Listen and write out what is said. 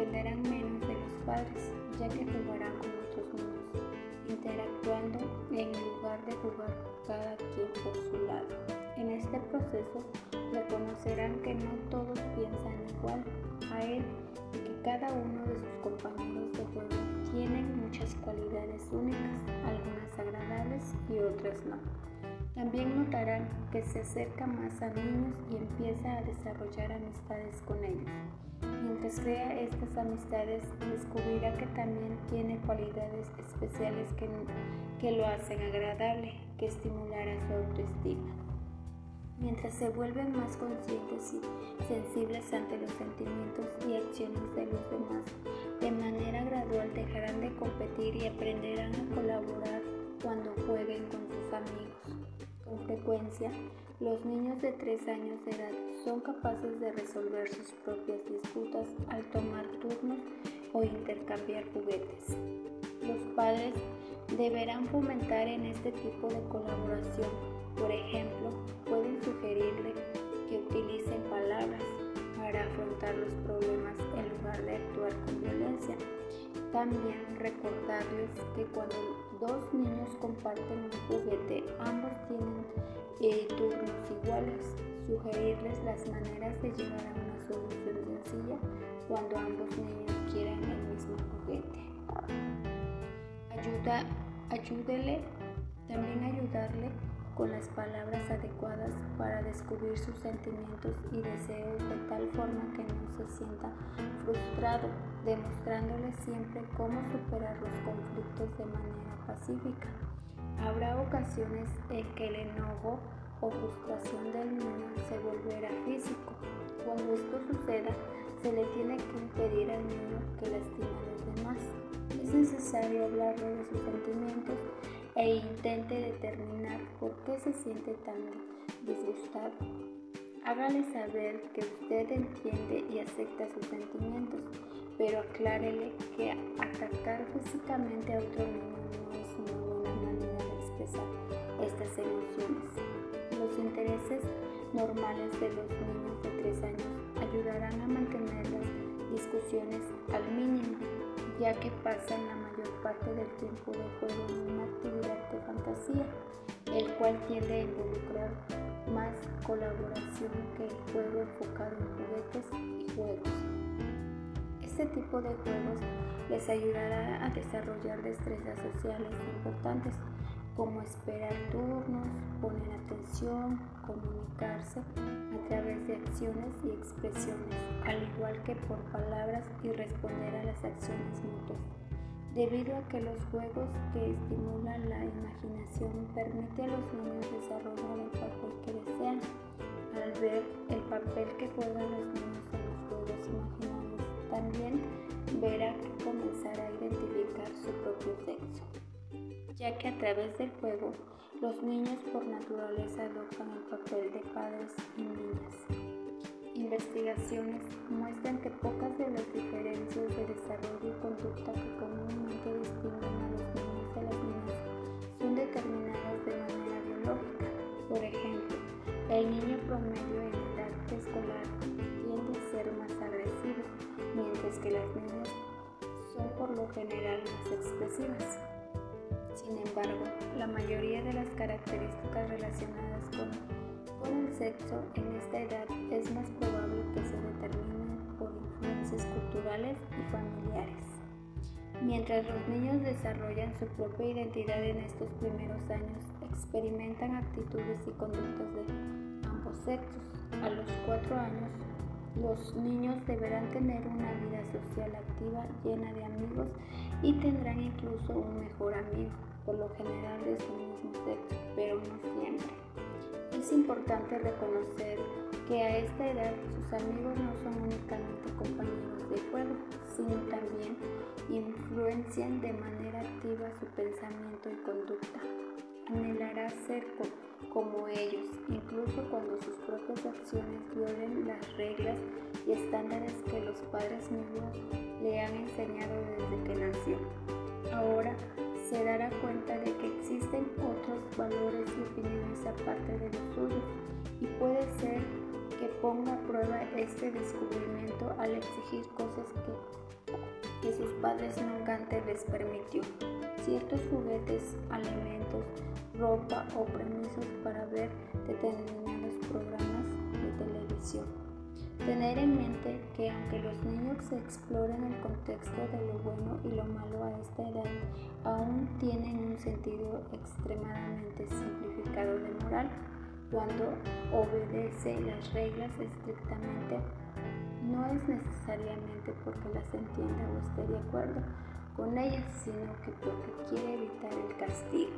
dependerán menos de los padres, ya que jugarán con otros niños, interactuando en lugar de jugar cada quien por su lado. En este proceso reconocerán que no todos piensan igual a él y que cada uno de sus compañeros de juego tienen muchas cualidades únicas, algunas agradables y otras no. También notarán que se acerca más a niños y empieza a desarrollar amistades con ellos. Mientras crea estas amistades, descubrirá que también tiene cualidades especiales que, que lo hacen agradable, que estimulará su autoestima. Mientras se vuelven más conscientes y sensibles ante los sentimientos y acciones de los demás, de manera gradual dejarán de competir y aprenderán a Los niños de 3 años de edad son capaces de resolver sus propias disputas al tomar turnos o intercambiar juguetes. Los padres deberán fomentar en este tipo de colaboración. Por ejemplo, pueden sugerirle que utilicen palabras para afrontar los problemas en lugar de actuar con violencia. También recordarles que cuando dos niños comparten un juguete, ambos tienen eh, turnos iguales. Sugerirles las maneras de llegar a una solución sencilla cuando ambos niños quieran el mismo juguete. Ayuda, ayúdele, también ayudarle con las palabras adecuadas para descubrir sus sentimientos y deseos de tal forma que no se sienta frustrado, demostrándole siempre cómo superar los conflictos de manera pacífica. Habrá ocasiones en que el enojo o frustración del niño se volverá físico. Cuando esto suceda, se le tiene que impedir al niño que lastime a los demás. Es necesario hablarle de sus sentimientos e intente determinar por qué se siente tan disgustado. Hágale saber que usted entiende y acepta sus sentimientos, pero aclárele que atacar físicamente a otro niño no mínimo, ya que pasan la mayor parte del tiempo de juego en una actividad de fantasía, el cual tiende a involucrar más colaboración que el juego enfocado en juguetes y juegos. Este tipo de juegos les ayudará a desarrollar destrezas sociales importantes como esperar turnos, poner comunicarse a través de acciones y expresiones, al igual que por palabras y responder a las acciones mutuas. Debido a que los juegos que estimulan la imaginación permiten a los niños desarrollar el papel que desean, al ver el papel que juegan los niños en los juegos imaginarios, también verá que comenzará a identificar ya que a través del juego los niños por naturaleza adoptan el papel de padres y niñas. Investigaciones muestran que pocas de las diferencias de desarrollo y conducta que comúnmente distinguen a los niños de las niñas son determinadas de manera biológica. Por ejemplo, el niño promedio en edad escolar tiende a ser más agresivo, mientras que las niñas son por lo general más expresivas. La mayoría de las características relacionadas con, el sexo en esta edad es más probable que se determinen por influencias culturales y familiares. Mientras los niños desarrollan su propia identidad en estos primeros años, experimentan actitudes y conductas de ambos sexos. A los cuatro años, los niños deberán tener una vida social activa llena de amigos y tendrán incluso un mejor amigo, por lo general de su mismo sexo, pero no siempre. Es importante reconocer que a esta edad sus amigos no son únicamente compañeros de juego, sino también influencian de manera activa su pensamiento y conducta. Anhelará ser como ellos, incluso cuando sus propias acciones violen las reglas y estándares que los padres mismos le han enseñado desde que se dará cuenta de que existen otros valores y opiniones aparte de los suyos y puede ser que ponga a prueba este descubrimiento al exigir cosas que, que sus padres nunca antes les permitió. Ciertos juguetes, alimentos, ropa o permisos para ver determinados programas de televisión. Tener en mente que aunque los niños exploren el contexto de lo bueno y lo malo a esta edad, aún tienen un sentido extremadamente simplificado de moral cuando obedece las reglas estrictamente no es necesariamente porque las entienda o esté de acuerdo con ellas, sino que porque quiere evitar el castigo.